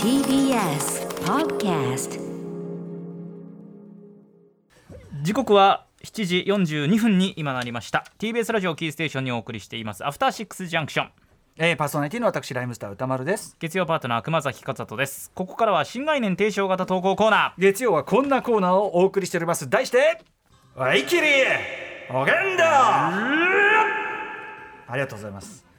TBS Podcast 時刻は7時42分に今なりました。TBS ラジオキーステーションにお送りしています。アフターシックスジャンクション。えー、パーソナリティの私ライムスター歌丸です。月曜パートナー熊崎勝人です。ここからは新概念提唱型投稿コーナー。月曜はこんなコーナーをお送りしております。題してワイキリおげんだありがとうございます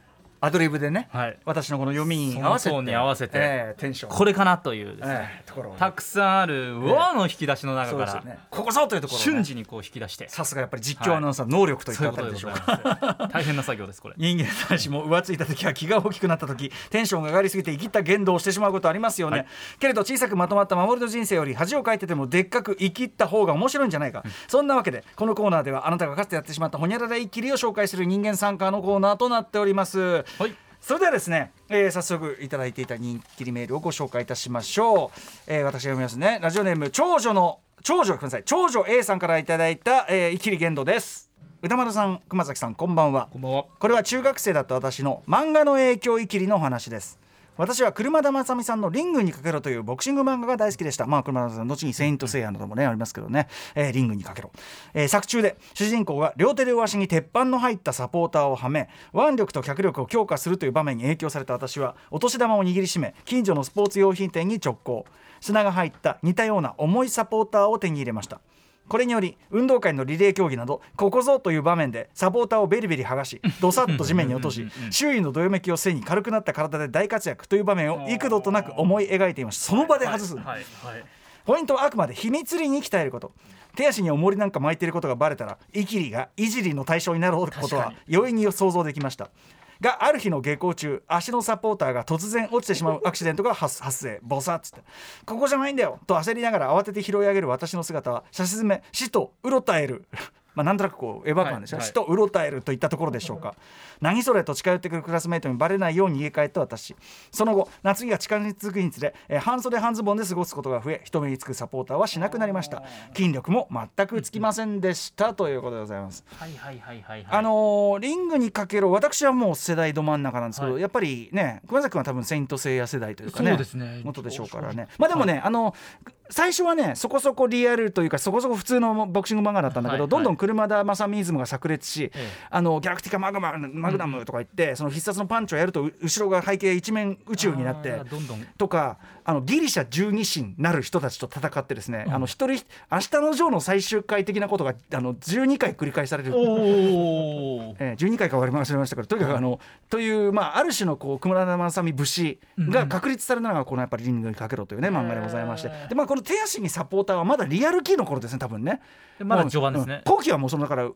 アドリブでね、はい。私のこの読みに合わせてに合わせて。えーテンション。これかなというですね、えーところたくさんある和の引き出しの中から、ね。ここぞというところをね瞬時にこう引き出して。さすがやっぱり実況アナウンサーの能力といったあたりでしょう。ざい大変な作業ですこれ。人間男子も浮ついた時は気が大きくなった時テンションが上がりすぎて生きった言動をしてしまうことありますよね、はい。けれど小さくまとまった守りの人生より恥をかいててもでっかく生きった方が面白いんじゃないか、そんなわけでこのコーナーではあなたがかつてやってしまったほにゃらら一気りを紹介する人間参加のコーナーとなっておりますはい。それではですね、えー早速いただいていた人気りメールをご紹介いたしましょう、えー私が読みますね。ラジオネーム長女の長女ごめんなさい。長女 A さんからいただいた、えー、イキリ言動です。歌丸さん熊崎さんこんばんは。こんばんは。これは中学生だった私の漫画の影響いきりのお話です私は車田正美さんの「リングにかけろ」というボクシング漫画が大好きでした。まあ車田さん後に「セイント・セイヤ」などもねありますけどね、えーリングにかけろ、えー作中で主人公が両手両足に鉄板の入ったサポーターをはめ腕力と脚力を強化するという場面に影響された私はお年玉を握りしめ近所のスポーツ用品店に直行。砂が入った似たような重いサポーターを手に入れました。これにより運動会のリレー競技などここぞという場面でサポーターをベリベリ剥がしどさっと地面に落とし周囲のどよめきを背に軽くなった体で大活躍という場面を幾度となく思い描いていましたその場で外す、はいはいはいポイントはあくまで秘密裏に鍛えること。手足に重りなんか巻いていることがバレたらイキリがいじりの対象になることは容易に想像できましたがある日の下校中足のサポーターが突然落ちてしまうアクシデントが 発生。ボサッつって「ここじゃないんだよ」と焦りながら慌てて拾い上げる私の姿は写真め死とうろたえる。まあなんとなくこうエヴァ感ですよ、はいはい。死とうろたえるといったところでしょうか。何それと近寄ってくるクラスメートにバレないように逃げ帰った私。その後夏日が近づくにつれ、えー半袖半ズボンで過ごすことが増え人目につくサポーターはしなくなりました。筋力も全くつきませんでしたということでございます。はいはいはいはいはい。あのーリングにかけろ私はもう世代ど真ん中なんですけど、はい。やっぱりね熊崎君は多分セイント・セイヤ世代というかねそうですね。元でしょうからね。まあでもね、あの最初はねそこそこリアルというかそこそこ普通のボクシング漫画だったんだけど、はいどんどん車田正美イズムが炸裂し、ええ。あのギャラクティカマグママグナムとか言って、その必殺のパンチをやるとう後ろが背景一面宇宙になってあーどんどん。とかあのギリシャ十二神なる人たちと戦ってですね、あの一人明日のジョーの最終回的なことがあの12回繰り返される。えー、12回か割り忘れましたけどとにかくあの、という、まあ、ある種のこう熊田正美節が確立されたのがこのやっぱりリングにかけろというね漫画でございまして。で、まあ、この手足にサポーターはまだリアルキーの頃ですね多分ね。まだ序盤ですね。うん。後期はもうそのだから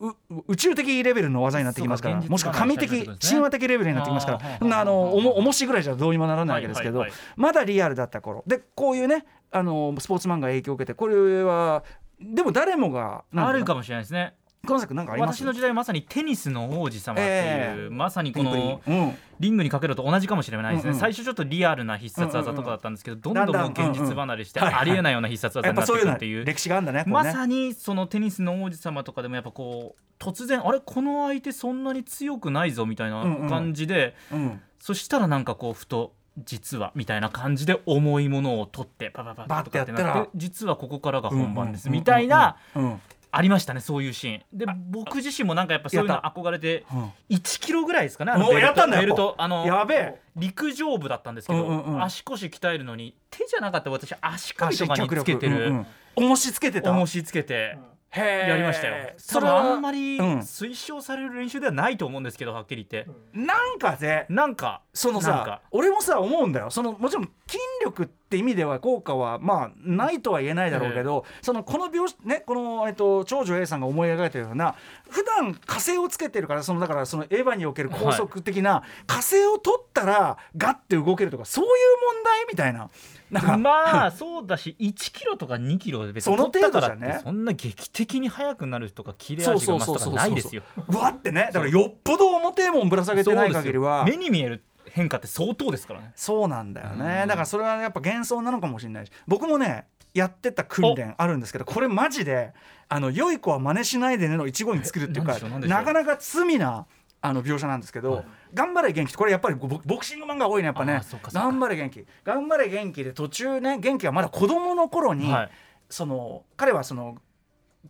宇宙的レベルの技になってきますからもしくは神的神話的レベルになってきますから。あのおも重しぐらいじゃどうにもならないわけですけど、はいはいはい。まだリアルだった頃。でこういうねあのスポーツ漫画影響を受けてこれはでも誰もがあるかもしれないですね熊崎君なんか私の時代はまさにテニスの王子様っていう、ええ。まさにこのうん。リングにかけると同じかもしれないですね、うんうん。最初ちょっとリアルな必殺技とかだったんですけど、どんどん現実離れして、うんうんありえないような必殺技になっていくっていう。歴史があるんだねね。まさにそのテニスの王子様とかでもやっぱこう突然あれ？この相手そんなに強くないぞみたいなうんうん。感じで、うん。そしたらなんかこうふと実はみたいな感じで重いものを取ってパパパバッてやったらとかってな実はここからが本番ですうんうんみたいなうんうんありましたねそういうシーン。で僕自身もなんかやっぱそういうの憧れてうん。1キロぐらいですかねあのおベルト。やったんだベルト。あのやべえ。陸上部だったんですけど、うんうんうん。足腰鍛えるのに手じゃなかった私足首とかにつけてる。うんうん。重しつけてた。重しつけてやりましたよ。多それは分あんまりうん。推奨される練習ではないと思うんですけどはっきり言って。なんかでなんか。そのさ俺もさ思うんだよ。そのもちろん筋力って意味では効果はまあないとは言えないだろうけど、そのこの描写ねこの、えっと、長女 A さんが思い描いてるような普段火星をつけてるからそのだからそのエヴァにおける高速的な、火星を取ったらガッて動けるとかそういう問題みたいな。なんかまあそうだし1キロとか2キロで別に取ったからってそんな劇的に速くなるとか切れ味が増すとかないですよ。うわってね。だからよっぽど表えもんぶら下げてない限りは。目に見える変化って相当ですからね。そうなんだよね、うん。だからそれはやっぱ幻想なのかもしれないし。僕もねやってた訓練あるんですけどこれマジであの良い子は真似しないでねの一語に作るっていうかなかなか罪なあの描写なんですけど、頑張れ元気。これやっぱりボボクシング漫画多いねやっぱね。頑張れ元気。頑張れ元気で途中ね元気はまだ子供の頃に、はい。その彼はその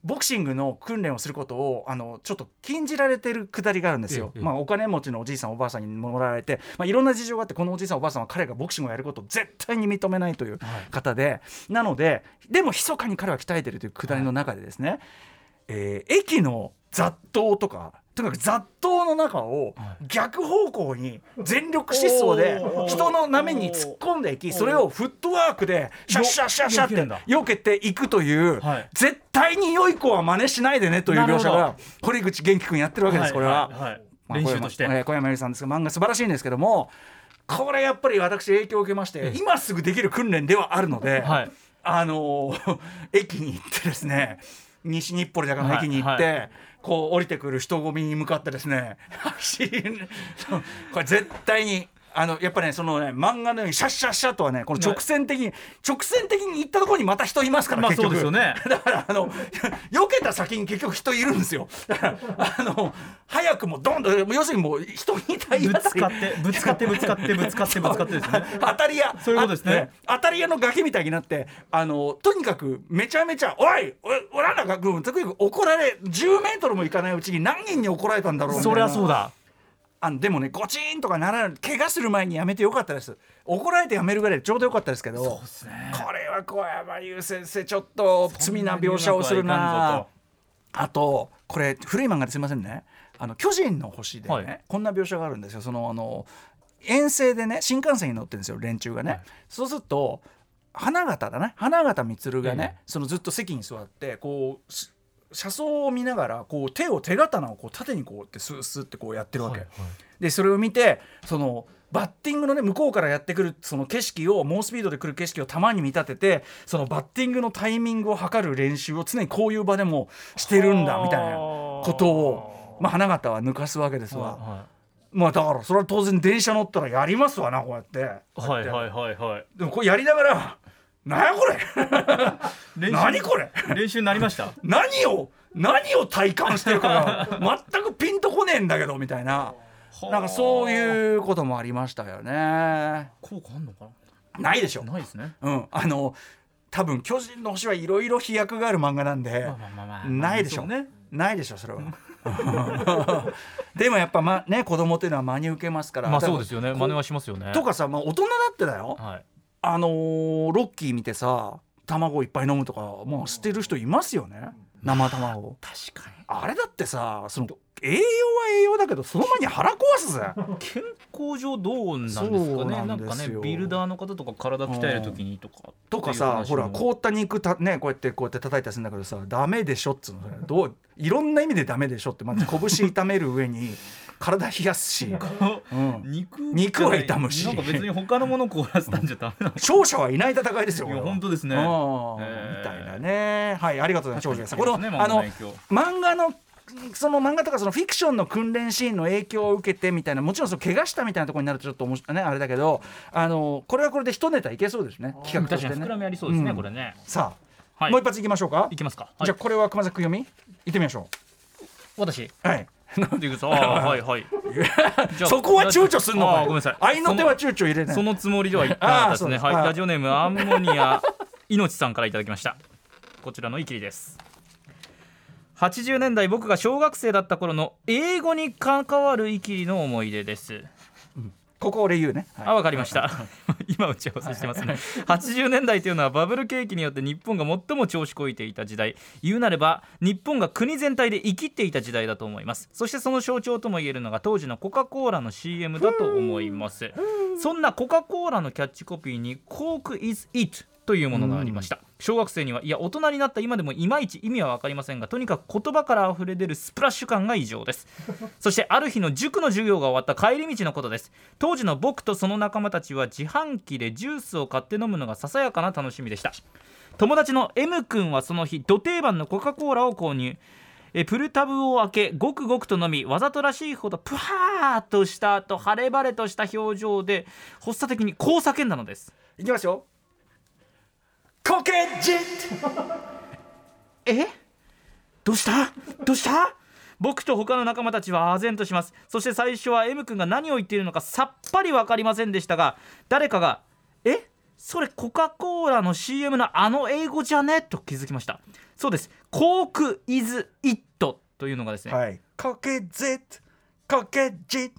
ボクシングの訓練をすることをあのちょっと禁じられてるくだりがあるんですよ、ええまあ、お金持ちのおじいさんおばあさんにもらわれて、まあ、いろんな事情があってこのおじいさんおばあさんは彼がボクシングをやることを絶対に認めないという方で、なのででも密かに彼は鍛えてるというくだりの中でですね、えー駅の雑踏とかとにかく雑踏の中を逆方向に全力疾走で人の波に突っ込んでいきそれをフットワークでシャッシャッシャッシャッってよ避けていくという、はい。絶対に良い子は真似しないでねという描写が堀口元気君やってるわけです、これは。練習として、小山由里さんですが漫画素晴らしいんですけどもこれやっぱり私影響を受けまして、今すぐできる訓練ではあるので、はい。あのー駅に行ってですね西日暮里だかの駅に行って、はいこう降りてくる人混みに向かってですね これ絶対に。あのやっぱねそのね漫画のようにシャッシャッシャッとはねこの直線的に、直線的に行ったところにまた人いますから、まあ結局そうですよね。だからあの 避けた先に結局人いるんですよ。だからあの早くもどんどん要するにもう人に対ぶつかってぶつかってぶつかってぶつかってぶつかってですね。当たり屋。そういうことですね。あ当たり屋の崖みたいになってあのとにかくめちゃめちゃ「おいおおらんなが君とにかく怒られ10メートルも行かないうちに何人に怒られたんだろうみたいな。そりゃそうだあのでもねゴチンとかならない怪我する前にやめてよかったです。怒られてやめるぐらいでちょうどよかったですけどそうですね。これは小山優先生ちょっと罪な描写をするな。あとこれ古い漫画ですいませんね。あの巨人の星でね、はい。こんな描写があるんですよ。そのあの遠征でね新幹線に乗ってるんですよ連中がね、はい。そうすると花形だね花形満がね、えそのずっと席に座ってこうし車窓を見ながらこう手を手刀をこう縦にこうってスースーってこうやってるわけ、はいでそれを見てそのバッティングのね向こうからやってくるその景色を猛スピードで来る景色を球に見立ててそのバッティングのタイミングを測る練習を常にこういう場でもしてるんだみたいなことを、まあ、花形は抜かすわけですわ、はまあだからそれは当然電車乗ったらやりますわなこうやって。いはいはいはいはい。でもこれやりながら「なんやこれ？何これ？練習になりました？何を何を体感してるかが全くピンとこねえんだけど」みたいな。なんかそうういうこともありましたよね。効果あんのかな？いでしょな。ないですねうん、あの多分巨人の星はいろいろ飛躍がある漫画なんで、ないでしょそうねないでしょそれは。でもやっぱまね子供っていうのは真に受けますから。まあそうですよねこ真似はしますよねとかさ、まあ、大人だってだよ。はいあのーロッキー見てさ卵いっぱい飲むとかもう捨てる人いますよね？生卵。確かに。あれだってさその栄養は栄養だけどその前に腹壊すぜ。健康上どうなんですかね？なんんかねビルダーの方とか体鍛える時にとかとかさほら凍った肉たねこうやってこうやって叩いたりするんだけどさダメでしょっつうの。どういろんな意味でダメでしょってまず拳痛める上に体冷やすし、うん、肉肉は傷むし。なんか別に他のもの凍らせたんじゃダメなの勝者はいない戦いですよ本当ですね。みたいなね。はいありがとうございますこのねあの漫画のその漫画とかそのフィクションの訓練シーンの影響を受けてみたいなもちろんその怪我したみたいなところになるとちょっと面白い。ねあれだけどあのこれはこれで一ネタいけそうですね企画としてね。膨らみありそうですね、うん。これね。さあ、はい。もう一発いきましょうか。いきますか、じゃあこれは熊崎君読み？行ってみましょ私？うはい なんていうかあー はいはい。そこは躊躇すんのごめんなさい。愛の手は躊躇入れないそのつもりでは言ったですね。あーそうです。あー。はいラジオネームアンモニアいのちさんからいただきました。こちらのイキリです。80年代僕が小学生だった頃の英語に関わるイキリの思い出ですここ俺言うね、はいあ、わかりました。今打ち合わせしてますね。80年代というのはバブル景気によって日本が最も調子こいていた時代。言うなれば日本が国全体で生きっていた時代だと思います。そしてその象徴ともいえるのが当時のコカ・コーラの CM だと思います。そんなコカ・コーラのキャッチコピーに Coke is it というものがありました。小学生にはいや大人になった今でもいまいち意味は分かりませんがとにかく言葉から溢れ出るスプラッシュ感が異常です。そしてある日の塾の授業が終わった帰り道のことです。当時の僕とその仲間たちは自販機でジュースを買って飲むのがささやかな楽しみでした。友達の M 君はその日ド定番のコカ・コーラを購入。えプルタブを開けごくごくと飲みわざとらしいほどプハーっとした後晴れ晴れとした表情で発作的にこう叫んだのです。いきますよコケジッえ？どうした？どうした？僕と他の仲間たちは唖然とします。そして最初は M 君が何を言っているのかさっぱり分かりませんでしたが誰かが「え？それコカ・コーラの CM のあの英語じゃね?」と気づきました。そうです「コーク・イズ・イット」というのがですね、はい。コケジッコケジッ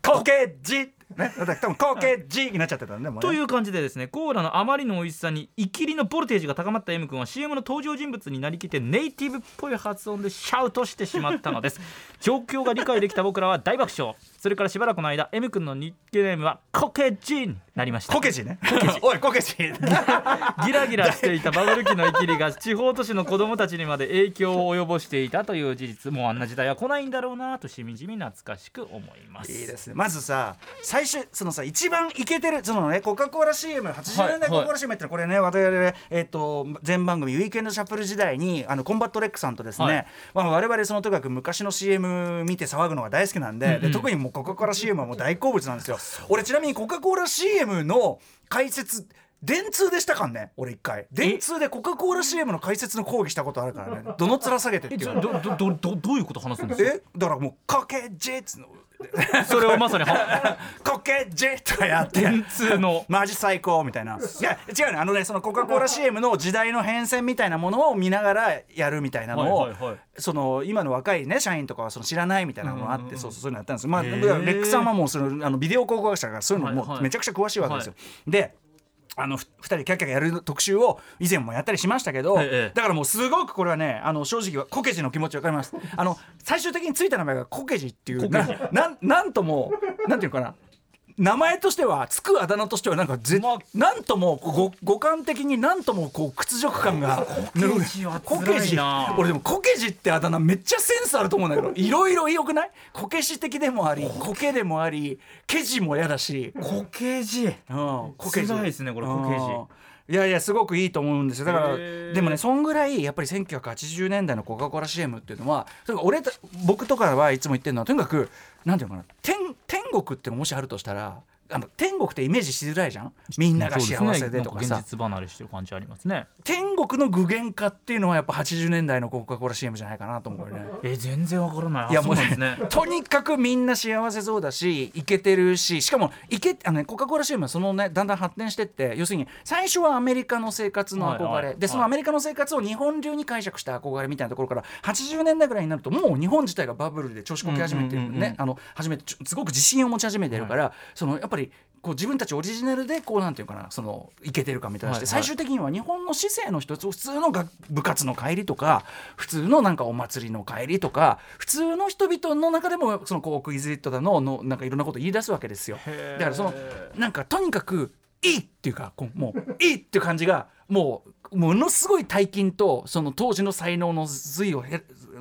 コケジッね、だから多分コケジになっちゃってたんで、ねという感じでですねコーラのあまりの美味しさにイキリのボルテージが高まった M 君は CM の登場人物になりきってネイティブっぽい発音でシャウトしてしまったのです。状況が理解できた僕らは大爆笑それからしばらくの間 M 君のニックネームはコケジになりました。コケジね。おいコケジ。ギラギラしていたバブル期のイキリが地方都市の子供たちにまで影響を及ぼしていたという事実もうあんな時代は来ないんだろうなとしみじみ懐かしく思います。いいですね。まずさ最初そのさ一番イケてるそのねコカ・コーラ CM80 年代コカ・コーラ CM ってのはこれね我々えっ、と全番組ウィークエンドシャッフル時代にあのコンバットレックさんとですね、はい。まあ我々そのとにかく昔の CM 見て騒ぐのが大好きなんで,、で特にもうコカ・コーラ CM はもう大好物なんですよ。俺ちなみにコカ・コーラ CM の解説電通でしたかんね俺一回。電通でコカ・コーラ CM の解説の講義したことあるからね。どの面下げてっていうどどどどどういうこと話すんですか？え？だからもう「Coke is it の。それをまさにはコケジェとかやって。電通の。マジ最高みたいな。いや違うね。あのねそのコカ・コーラ CM の時代の変遷みたいなものを見ながらやるみたいなのを、はいはいはい。その今の若いね社員とかはその知らないみたいなのがあって、うんうんうん。そうそうそういうのやったんです。まあ、へレーックさんはもうそのあのビデオ考古学者がそういうのはいはい。もうめちゃくちゃ詳しいわけですよ。であのふ2人キャッキャやる特集を以前もやったりしましたけど、ええだからもうすごくこれはねあの正直はコケジの気持ちわかります。あの最終的についた名前がコケジっていうな なんなんともなんていうのかな名前としてはつくあだ名としてはなんかぜ、まあ。なんともご五感的になんともこう屈辱感がコケジはコ辛いケジ。な俺でもコケジってあだ名めっちゃセンスあると思うんだけどいろいろよくない？コケシ的でもありコケでもありケジも嫌だし。コケジ。うん、コケジ。辛いですねこれコケジ。うんいやいやすごくいいと思うんですよ。だからでもねそんぐらいやっぱり1980年代のコカ・コーラ CM っていうのはとにかく俺た僕とかはいつも言ってるのはとにかくなんていうのかな天天国ってのもしあるとしたらあの天国ってイメージしづらいじゃん？みんなが幸せでとかさ、ね現実離れしてる感じありますね。天国の具現化っていうのはやっぱ80年代のコカ・コーラ CM じゃないかなと思うよね。え全然わからない。いやもうねね。とにかくみんな幸せそうだしイケてるししかもイケあの、ね、コカ・コーラ CM はそのねだんだん発展してって要するに最初はアメリカの生活の憧れ、はいはいでそのアメリカの生活を日本流に解釈した憧れみたいなところから80年代ぐらいになるともう日本自体がバブルで調子こき始めてるうんうんうんあの始めてすごく自信を持ち始めてるから、そのやっぱりこう自分たちオリジナルでこうなんていうかなそのイケてるかみたいなして、はいはい。最終的には日本の市政の一つ普通の学部活の帰りとか普通のなんかお祭りの帰りとか普通の人々の中でもそのコークイズイットだののなんかいろんなこと言い出すわけですよ。だからそのなんかとにかくいいっていうかこうもういいっていう感じがもうものすごい大金とその当時の才能の髄を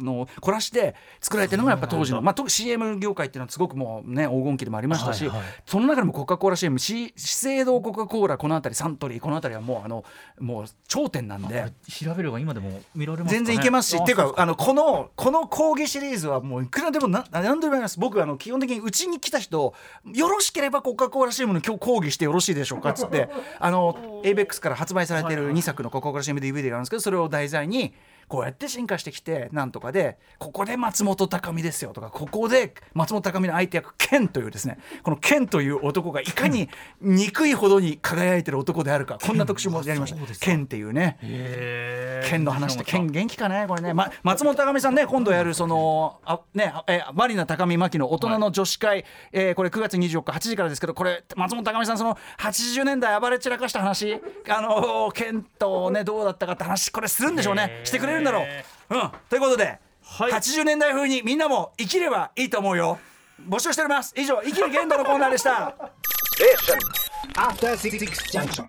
への凝らして作られてるのがやっぱ当時の、まあ、CM 業界っていうのはすごくもうね黄金期でもありましたし、はいはい。その中でもコカ・コーラ CM 資生堂コカ・コーラこの辺りサントリーこの辺りはもうあのもう頂点なんで。調べれば今でも見られますかね。全然いけますし、あっていうかあのこのこの講義シリーズはもういくらでもな何でもやります。僕あの基本的にうちに来た人よろしければコカ・コーラ CM の今日講義してよろしいでしょうかっつってあの ABEX から発売されてる2作のコカ・コーラ CMDVD があるんですけどそれを題材にこうやって進化してきてなんとかでここで松本高美ですよとかここで松本高美の相手役ケンというですねこのケンという男がいかに 憎いほどに輝いてる男であるかこんな特集もやりました。ケンっていうね。へー。剣の話って剣元気かねこれね、ま、松本高美さんね今度やるそのあねえマリナ高見真希の大人の女子会、えーこれ9月24日8時からですけどこれ松本高美さんその80年代暴れ散らかした話。あのー剣とねどうだったかって話これするんでしょうね。してくれるんだろう。うん、ということで、はい。80年代風にみんなも生きればいいと思うよ。募集しております。以上生きる限度のコーナーでした。After Six Junction.